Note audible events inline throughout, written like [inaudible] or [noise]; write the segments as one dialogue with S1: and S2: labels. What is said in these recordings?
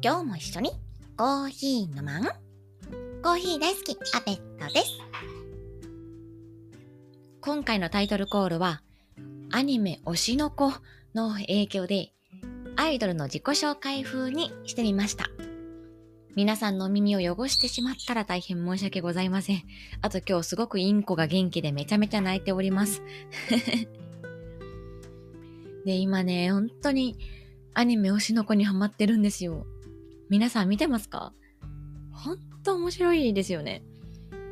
S1: 今日も一緒にコーヒー飲まん？コーヒー大好きアペットです。
S2: 今回のタイトルコールは、アニメ推しの子の影響で、アイドルの自己紹介風にしてみました。皆さんの耳を汚してしまったら大変申し訳ございません。あと今日すごくインコが元気でめちゃめちゃ泣いております。[laughs] で、今ね、本当にアニメ推しの子にハマってるんですよ。皆さん見てますか？ほんと面白いですよね。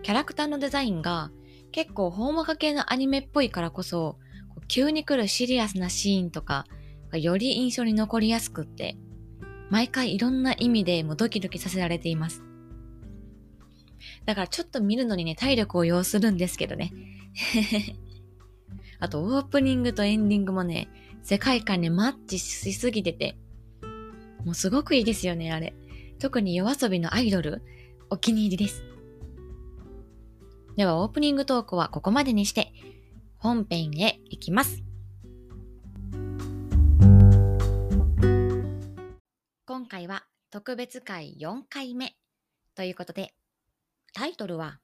S2: キャラクターのデザインが結構ほんわか系のアニメっぽいからこそ、急に来るシリアスなシーンとかがより印象に残りやすくって、毎回いろんな意味でもドキドキさせられています。だからちょっと見るのにね、体力を要するんですけどね。[laughs] あとオープニングとエンディングもね、世界観にマッチしすぎてて、もうすごくいいですよね、あれ。特に夜遊びのアイドル、お気に入りです。では、オープニングトークはここまでにして、本編へ行きます。今回は特別会4回目ということで、タイトルは、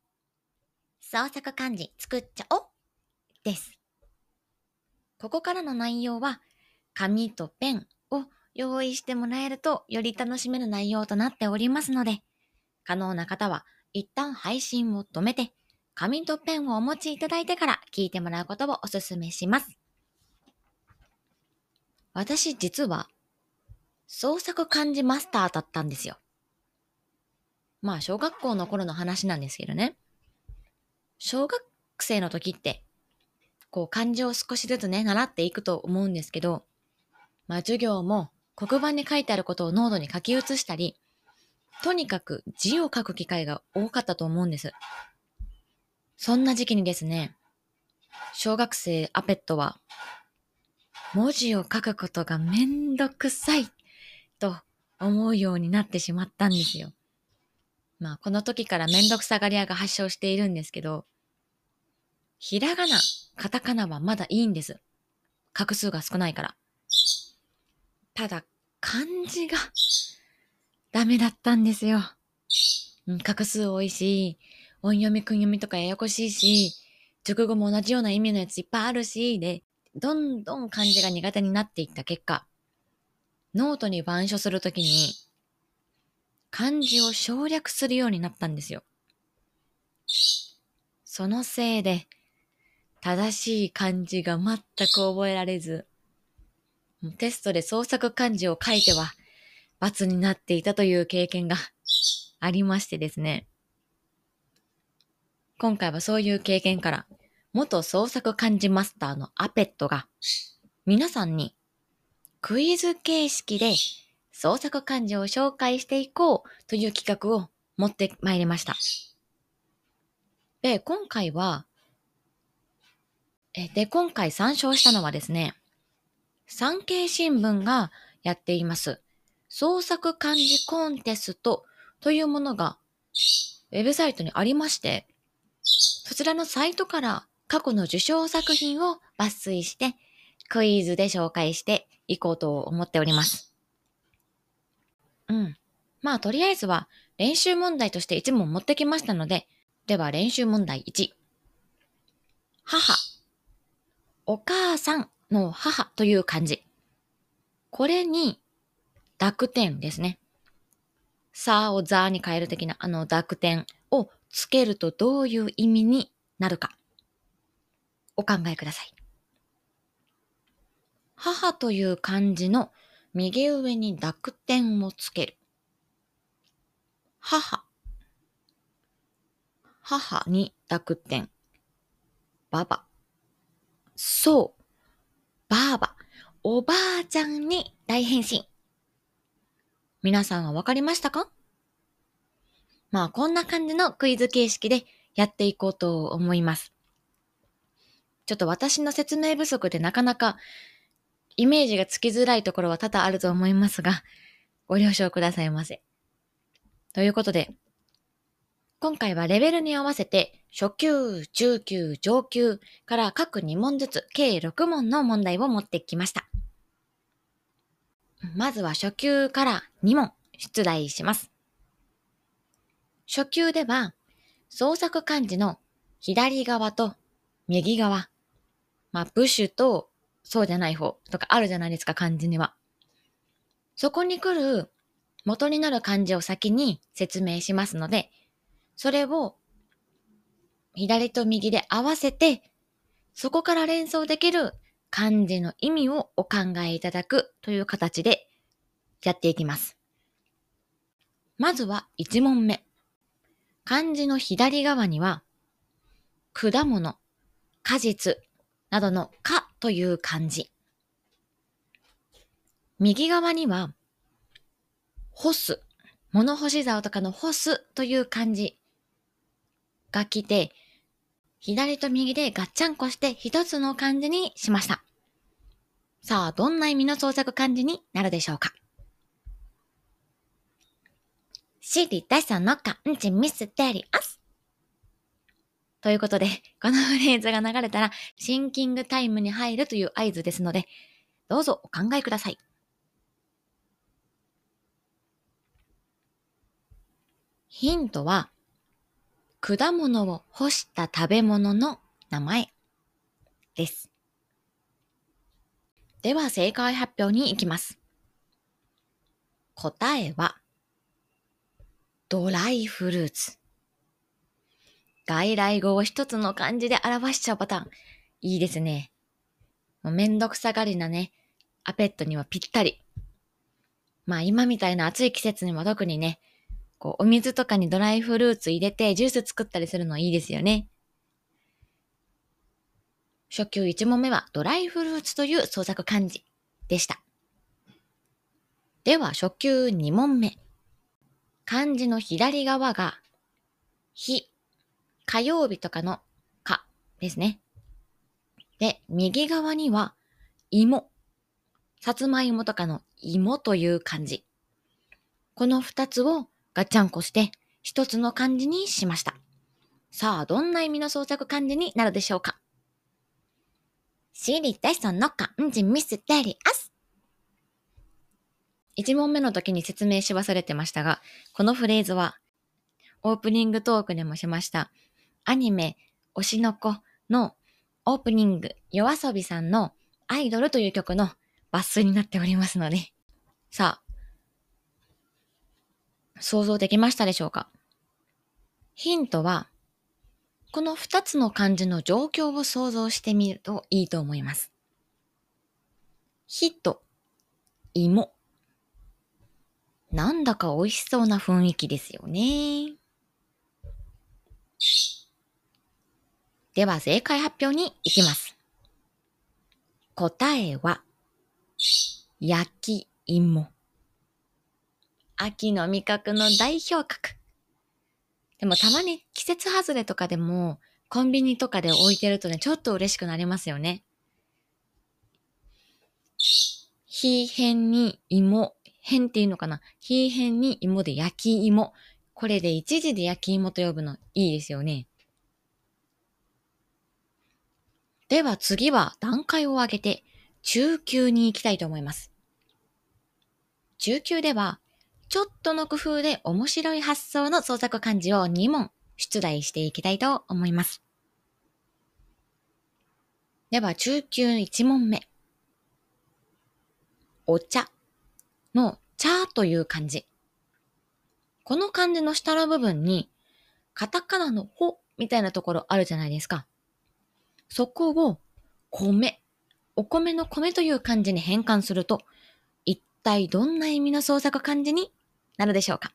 S2: 創作漢字作っちゃおです。ここからの内容は、紙とペンを用意してもらえるとより楽しめる内容となっておりますので、可能な方は一旦配信を止めて、紙とペンをお持ちいただいてから聞いてもらうことをお勧めします。私実は創作漢字マスターだったんですよ。まあ小学校の頃の話なんですけどね。小学生の時ってこう漢字を少しずつね、習っていくと思うんですけど、まあ授業も黒板に書いてあることをノートに書き写したり、とにかく字を書く機会が多かったと思うんです。そんな時期にですね、小学生アペットは、文字を書くことがめんどくさいと思うようになってしまったんですよ。まあ、この時からめんどくさがり屋が発症しているんですけど、ひらがな、カタカナはまだいいんです。画数が少ないから。ただ、漢字がダメだったんですよ。画数多いし、音読み、訓読みとかややこしいし、熟語も同じような意味のやついっぱいあるし、で、どんどん漢字が苦手になっていった結果、ノートに板書するときに、漢字を省略するようになったんですよ。そのせいで、正しい漢字が全く覚えられず、テストで創作漢字を書いては、罰になっていたという経験がありましてですね。今回はそういう経験から、元創作漢字マスターのアペットが、皆さんにクイズ形式で創作漢字を紹介していこうという企画を持ってまいりました。で、今回はえで、今回参照したのはですね、産経新聞がやっています、創作漢字コンテストというものが、ウェブサイトにありまして、そちらのサイトから過去の受賞作品を抜粋して、クイズで紹介していこうと思っております。うん。まあ、とりあえずは練習問題として1問持ってきましたので、では練習問題1。母お母さんの母という漢字。これに濁点ですね。さをざに変える的なあの濁点をつけるとどういう意味になるか。お考えください。母という漢字の右上に濁点をつける。母。母に濁点。ばば。そう。ばあば、おばあちゃんに大変身。皆さんはわかりましたか？まあ、こんな感じのクイズ形式でやっていこうと思います。ちょっと私の説明不足でなかなかイメージがつきづらいところは多々あると思いますが、ご了承くださいませ。ということで、今回はレベルに合わせて初級、中級、上級から各2問ずつ計6問の問題を持ってきました。まずは初級から2問出題します。初級では、創作漢字の左側と右側、まあ、部首とそうじゃない方とかあるじゃないですか、漢字には。そこに来る元になる漢字を先に説明しますので、それを左と右で合わせて、そこから連想できる漢字の意味をお考えいただくという形でやっていきます。まずは1問目。漢字の左側には、果物、果実などの果という漢字。右側には、干す、物干し竿とかの干すという漢字が来て、左と右でガッチャンコして一つの漢字にしました。さあ、どんな意味の創作漢字になるでしょうか？知りたいその漢字ミステリアス。ということで、このフレーズが流れたら、シンキングタイムに入るという合図ですので、どうぞお考えください。ヒントは、果物を干した食べ物の名前です。では正解発表に行きます。答えは、ドライフルーツ。外来語を一つの漢字で表しちゃうパターン。いいですね。もうめんどくさがりなね、アペットにはぴったり。まあ今みたいな暑い季節には特にね、こうお水とかにドライフルーツ入れてジュース作ったりするのいいですよね。初級1問目はドライフルーツという創作漢字でした。では初級2問目。漢字の左側が、日、火曜日とかのかですね。で、右側には、芋、さつまいもとかの芋という漢字。この二つをガッチャンコして一つの漢字にしました。さあ、どんな意味の創作漢字になるでしょうか？知りたいその漢字ミステリアス。1問目の時に説明し忘れてましたが、このフレーズは、オープニングトークでもしました、アニメ、推しの子のオープニング、夜遊びさんのアイドルという曲の抜粋になっておりますので、さあ、想像できましたでしょうか？ヒントは、この二つの漢字の状況を想像してみるといいと思います。火と芋。なんだか美味しそうな雰囲気ですよね。では正解発表に行きます。答えは、焼き芋。秋の味覚の代表格。でもたまに季節外れとかでも、コンビニとかで置いてるとね、ちょっと嬉しくなりますよね。ひへんに芋。変っていうのかなひへんに芋で焼き芋。これで一時で焼き芋と呼ぶのいいですよね。では次は段階を上げて中級に行きたいと思います。中級では、ちょっとの工夫で面白い発想の創作漢字を2問出題していきたいと思います。では中級1問目。お茶の茶という漢字。この漢字の下の部分に、カタカナのほみたいなところあるじゃないですか。そこを米、お米の米という漢字に変換すると、一体どんな意味の創作漢字になるでしょうか？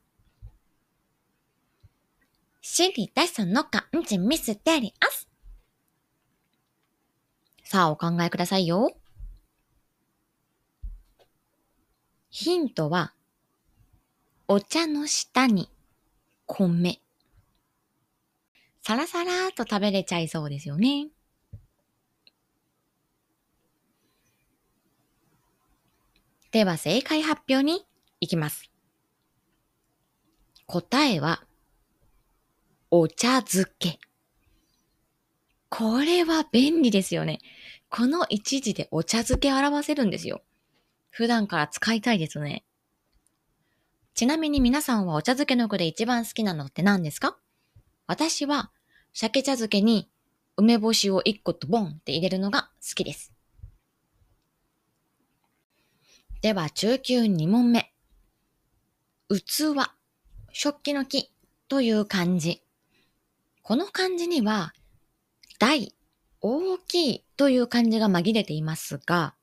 S2: 知りたいその漢字ミステリアス。さあお考えくださいよ。ヒントは、お茶の下に米。サラサラっと食べれちゃいそうですよね。では正解発表に行きます。答えは、お茶漬け。これは便利ですよね。この一時でお茶漬け表せるんですよ。普段から使いたいですね。ちなみに皆さんはお茶漬けの具で一番好きなのって何ですか？私は鮭茶漬けに梅干しを1個とボンって入れるのが好きです。では中級2問目。器、食器の木という漢字。この漢字には、大、大きいという漢字が紛れていますが、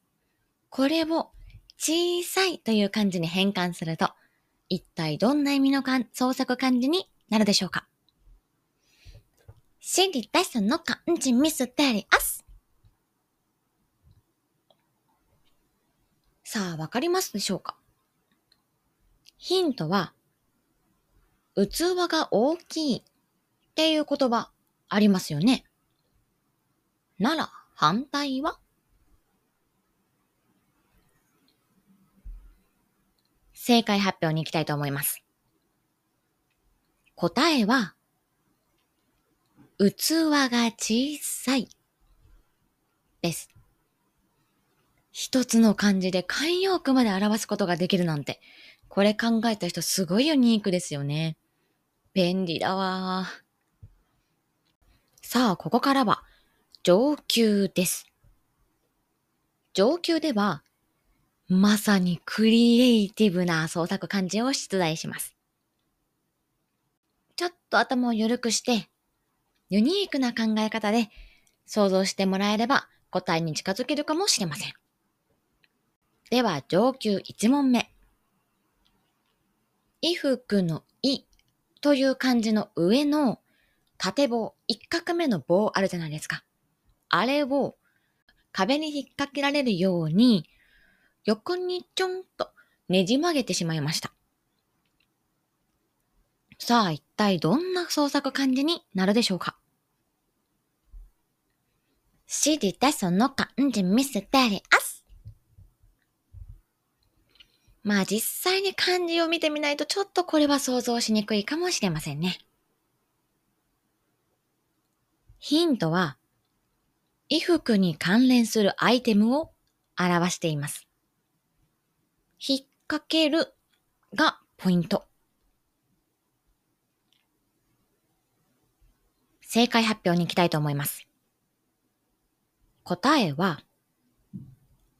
S2: これを小さいという漢字に変換すると、一体どんな意味の創作漢字になるでしょうか知りたいその漢字ミステリアス。さあ、わかりますでしょうか？ヒントは、器が大きいっていう言葉ありますよね。なら、反対は？正解発表に行きたいと思います。答えは、器が小さいです。一つの漢字で慣用句まで表すことができるなんて、これ考えた人すごいユニークですよね。便利だわさあ、ここからは上級です。上級では、まさにクリエイティブな創作漢字を出題します。ちょっと頭を緩くして、ユニークな考え方で想像してもらえれば答えに近づけるかもしれません。では、上級1問目。衣服のいという漢字の上の縦棒、一画目の棒あるじゃないですか。あれを壁に引っ掛けられるように横にちょんとねじ曲げてしまいました。さあ、一体どんな創作漢字になるでしょうか知りたその漢字見せてりあす。まあ実際に漢字を見てみないとちょっとこれは想像しにくいかもしれませんね。ヒントは、衣服に関連するアイテムを表しています。引っ掛けるがポイント。正解発表に行きたいと思います。答えは、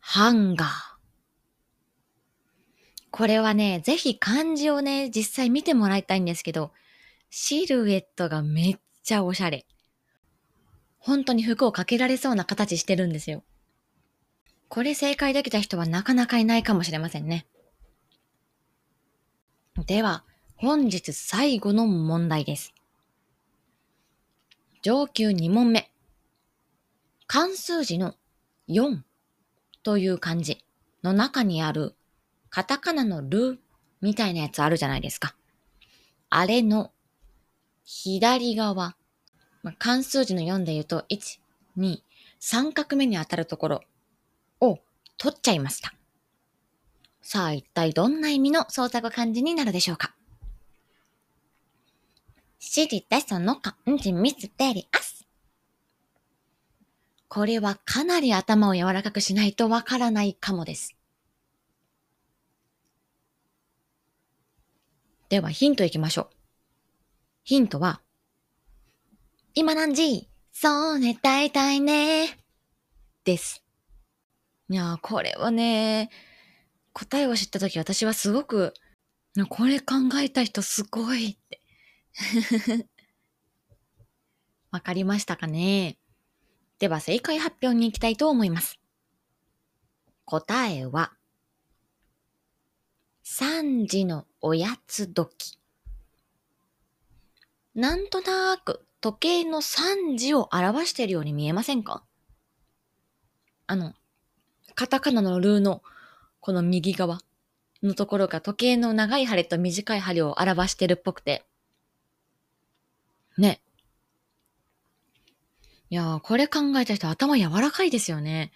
S2: ハンガー。これはね、ぜひ漢字をね、実際見てもらいたいんですけど、シルエットがめっちゃおしゃれ。本当に服をかけられそうな形してるんですよ。これ正解できた人はなかなかいないかもしれませんね。では、本日最後の問題です。上級2問目。漢数字の4という漢字の中にあるカタカナのルみたいなやつあるじゃないですか。あれの左側、まあ、漢数字の4で言うと1、2、3画目に当たるところを取っちゃいました。さあ一体どんな意味の創作漢字になるでしょうか知りたいその漢字ミステリアス。これはかなり頭を柔らかくしないとわからないかもです。ではヒントいきましょう。ヒントは、今何時？そうね、大体ね。です。いやー、これはね、答えを知ったとき私はすごく、これ考えた人すごいって。[laughs] わかりましたかね？では正解発表に行きたいと思います。答えは、3時のおやつ時。なんとなく時計の3時を表しているように見えませんか？あの、カタカナのルーのこの右側のところが時計の長い針と短い針を表してるっぽくて。ね。いやー、これ考えた人頭柔らかいですよね。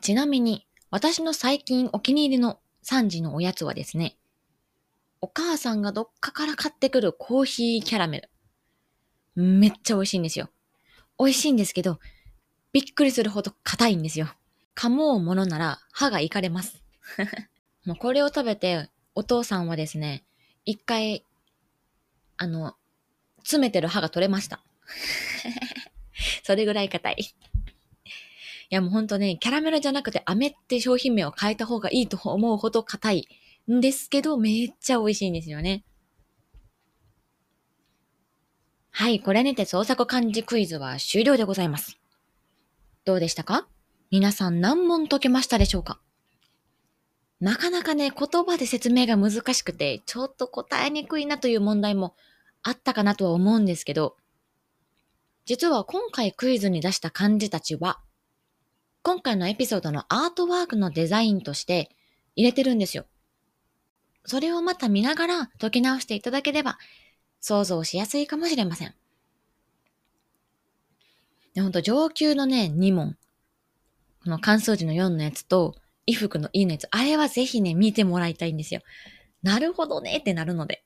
S2: ちなみに、私の最近お気に入りの3時のおやつはですね、お母さんがどっかから買ってくるコーヒーキャラメル。めっちゃ美味しいんですよ。美味しいんですけど、びっくりするほど硬いんですよ。噛もうものなら歯がいかれます。[laughs] もうこれを食べてお父さんはですね、一回、あの、詰めてる歯が取れました。[laughs] それぐらい硬い。いやもうほんとね、キャラメルじゃなくて飴って商品名を変えた方がいいと思うほど硬いんですけど、めっちゃ美味しいんですよね。はい、これにて創作漢字クイズは終了でございます。どうでしたか？皆さん何問解けましたでしょうか？なかなかね、言葉で説明が難しくて、ちょっと答えにくいなという問題もあったかなとは思うんですけど、実は今回クイズに出した漢字たちは、今回のエピソードのアートワークのデザインとして入れてるんですよ。それをまた見ながら解き直していただければ想像しやすいかもしれません。で、ほんと上級のね、2問。この関数字の4のやつと、衣服の E のやつ、あれはぜひね、見てもらいたいんですよ。なるほどねってなるので。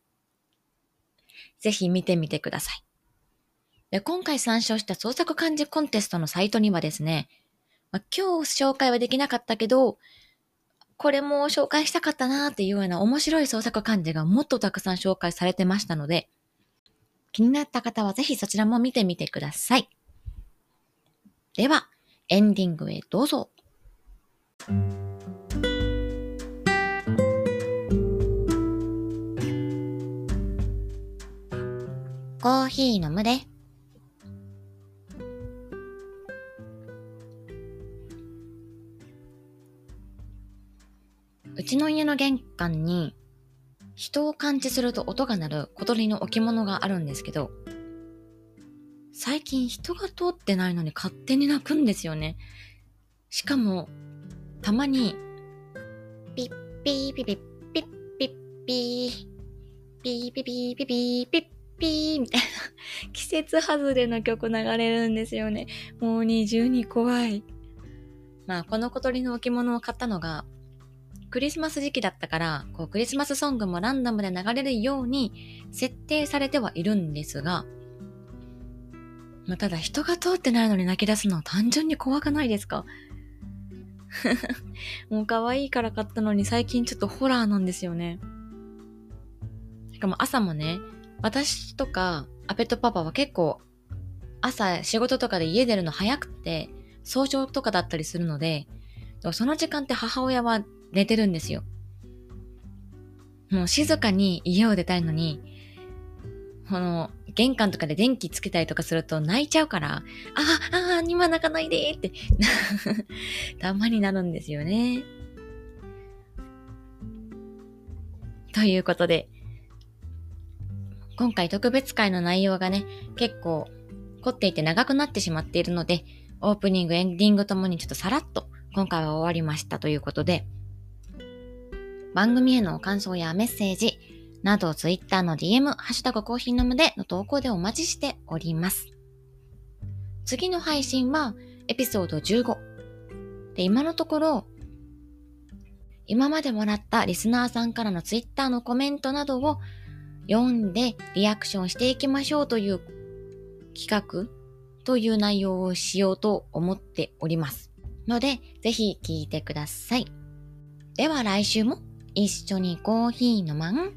S2: ぜひ見てみてください。で今回参照した創作漢字コンテストのサイトにはですね、まあ、今日紹介はできなかったけど、これも紹介したかったなーっていうような面白い創作漢字がもっとたくさん紹介されてましたので、気になった方はぜひそちらも見てみてください。では、エンディングへどうぞ。
S1: コーヒー飲むで。
S2: の玄関に人を感知すると音が鳴る小鳥の置物があるんですけど、最近人が通ってないのに勝手に鳴くんですよね。しかも、たまに、
S1: ピッピーピピッピッピッピー。ピーピピーピピーピッピーみたいな
S2: 季節外れの曲流れるんですよね。もう二重に怖い。まあ、この小鳥の置物を買ったのが、クリスマス時期だったから、こうクリスマスソングもランダムで流れるように設定されてはいるんですが、まあ、ただ人が通ってないのに鳴き出すのは単純に怖くないですか？[laughs] もう可愛いから買ったのに最近ちょっとホラーなんですよね。しかも朝もね、私とかアペットパパは結構朝仕事とかで家出るの早くて早朝とかだったりするので、その時間って母親は寝てるんですよ。もう静かに家を出たいのに、この、玄関とかで電気つけたりとかすると泣いちゃうから、ああ、ああ、今泣かないでって [laughs] たまになるんですよね。ということで、今回特別会の内容がね、結構凝っていて長くなってしまっているので、オープニング、エンディングともにちょっとさらっと今回は終わりましたということで、番組への感想やメッセージなど Twitter の DM、ハッシュタグコーヒー飲むでの投稿でお待ちしております。次の配信はエピソード15。で、今のところ、今までもらったリスナーさんからの Twitter のコメントなどを読んでリアクションしていきましょうという企画という内容をしようと思っております。ので、ぜひ聞いてください。では来週も一緒にコーヒー飲まん？